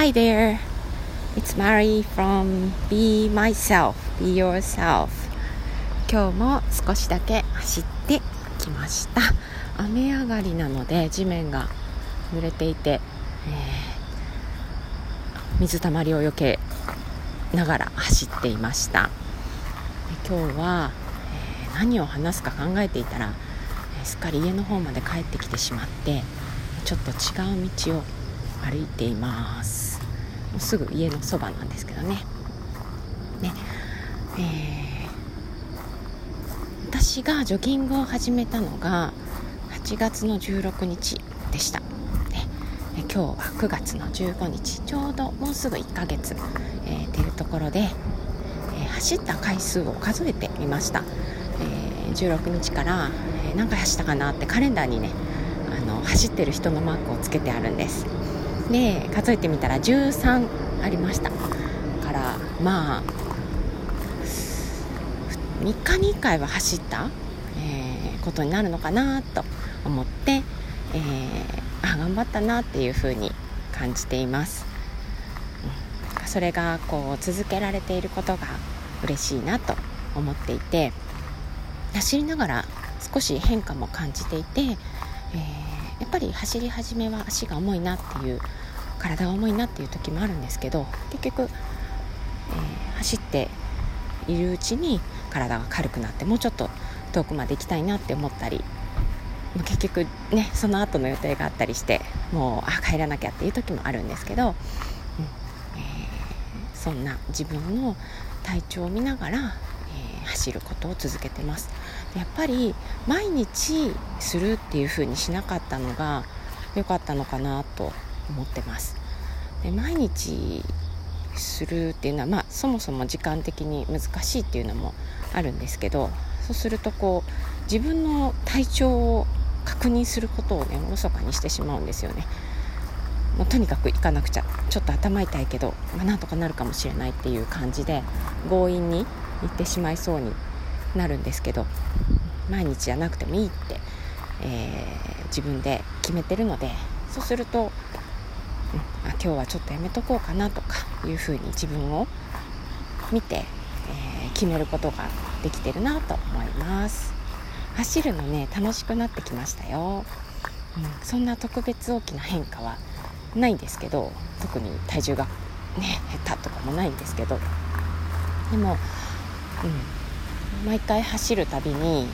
Hi there. It's Mary from Be Myself, Be Yourself. 今日も少しだけ走ってきました。雨上がりなので地面が濡れていて、えー、水たまりを避けながら走っていました。今日は、えー、何を話すか考えていたら、えー、すっかり家の方まで帰ってきてしまってちょっと違う道を歩いていますうすぐ家のそばなんですけどね。ね。えー、私がジョギングを始めたのが8月の16日でした、ね、今日は9月の15日ちょうどもうすぐ1ヶ月、えー、っていうところで、えー、走った回数を数えてみました、えー、16日から、え何回走ったかなってカレンダーにねあの走ってる人のマークをつけてあるんです。で数えてみたら13ありました。からまあ3日に1回は走った、えー、ことになるのかなと思って、えー、あ頑張ったなっていうふうに感じています、それがこう続けられていることが嬉しいなと思っていて走りながら少し変化も感じていて、えー、やっぱり走り始めは足が重いなっていう体が重いなっていう時もあるんですけど結局、えー、走っているうちに体が軽くなってもうちょっと遠くまで行きたいなって思ったり結局ねその後の予定があったりしてもうあ帰らなきゃっていう時もあるんですけど、うんえー、そんな自分の体調を見ながら、走ることを続けてます。やっぱり毎日するっていう風にしなかったのが良かったのかなと思ってます。で毎日するっていうのは、まあ、そもそも時間的に難しいっていうのもあるんですけどそうするとこう自分の体調を確認することをねおろそかにしてしまうんですよね。もうとにかく行かなくちゃ。ちょっと頭痛いけど、まあ、なんとかなるかもしれないっていう感じで強引に行ってしまいそうになるんですけど毎日じゃなくてもいいって、えー、自分で決めてるのでそうするとうんあ今日はちょっとやめとこうかなとかいうふうに自分を見て、えー、決めることができてるなと思います。走るのね楽しくなってきましたよ、うん、そんな特別大きな変化はないんですけど特に体重がね減ったとかもないんですけどでも、うん、毎回走るたびに、え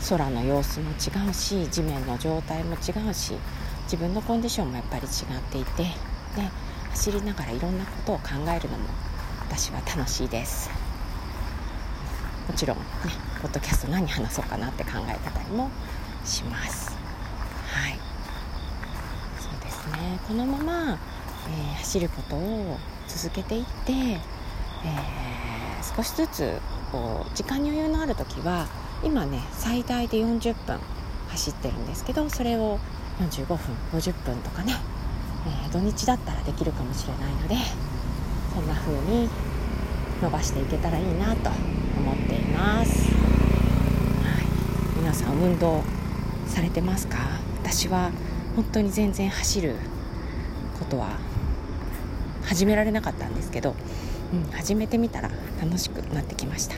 ー、空の様子も違うし地面の状態も違うし自分のコンディションもやっぱり違っていてで走りながらいろんなことを考えるのも私は楽しいです。もちろんねポッドキャスト何話そうかなって考えてたりもします。はい。そうですね。このまま、えー、走ることを続けていって、えー、少しずつこう時間に余裕のある時は今ね最大で40分走ってるんですけどそれを45分50分とかね、えー、土日だったらできるかもしれないのでそんな風に伸ばしていけたらいいなと思っています、はい、皆さん運動されてますか？私は本当に全然走ることは始められなかったんですけど、うん、始めてみたら楽しくなってきました、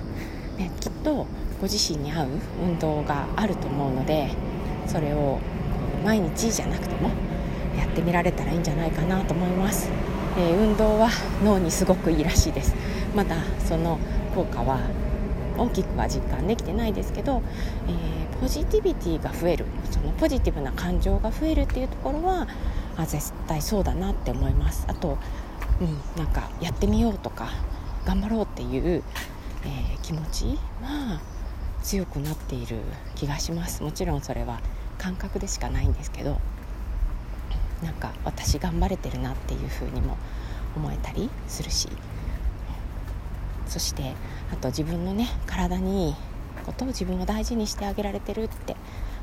ね、きっとご自身に合う運動があると思うのでそれを毎日じゃなくてもやってみられたらいいんじゃないかなと思います、えー、運動は脳にすごくいいらしいです。まだその効果は大きくは実感できてないですけど、えー、ポジティビティが増える。そのポジティブな感情が増えるっていうところは絶対そうだなって思います。あと、うん、なんかやってみようとか頑張ろうっていう、えー、気持ちは強くなっている気がします。もちろんそれは感覚でしかないんですけどなんか私頑張れてるなっていうふうにも思えたりするしそしてあと自分のね体にいいことを自分を大事にしてあげられてるって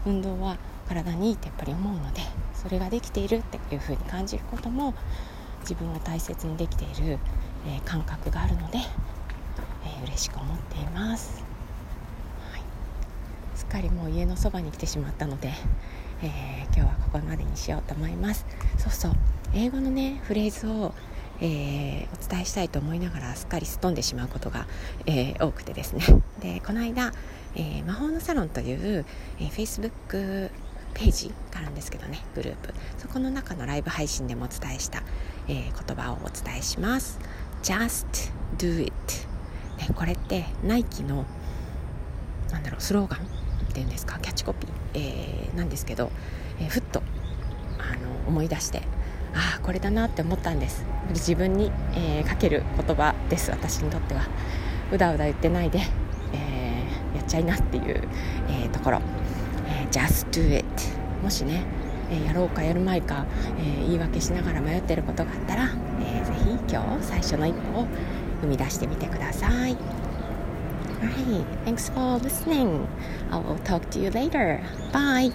運動は体にいいってやっぱり思うのでそれができているっていうふうに感じることも自分を大切にできている、えー、感覚があるので、えー、嬉しく思っています。すっかりもう家のそばに来てしまったので、えー、今日はここまでにしようと思います。そうそう。英語のねフレーズを、えー、お伝えしたいと思いながらすっかりすっ飛んでしまうことが、えー、多くてですね。でこの間、え魔法のサロンという、え Facebook ページあるんですけどねグループ。そこの中のライブ配信でもお伝えした、え言葉をお伝えします。Just do it ね、これってナイキのなんだろうスローガンっていうんですか？キャッチコピー、えー、なんですけど、えー、ふっとあの思い出してああこれだなって思ったんです。自分に、えー、かける言葉です。私にとっては。うだうだ言ってないで、えー、やっちゃいなっていう、えー、ところ、just do it もしね、えー、やろうかやるまいか、えー、言い訳しながら迷ってることがあったら、えー、ぜひ今日最初の一歩を踏み出してみてください Alright, thanks for listening. I will talk to you later. Bye.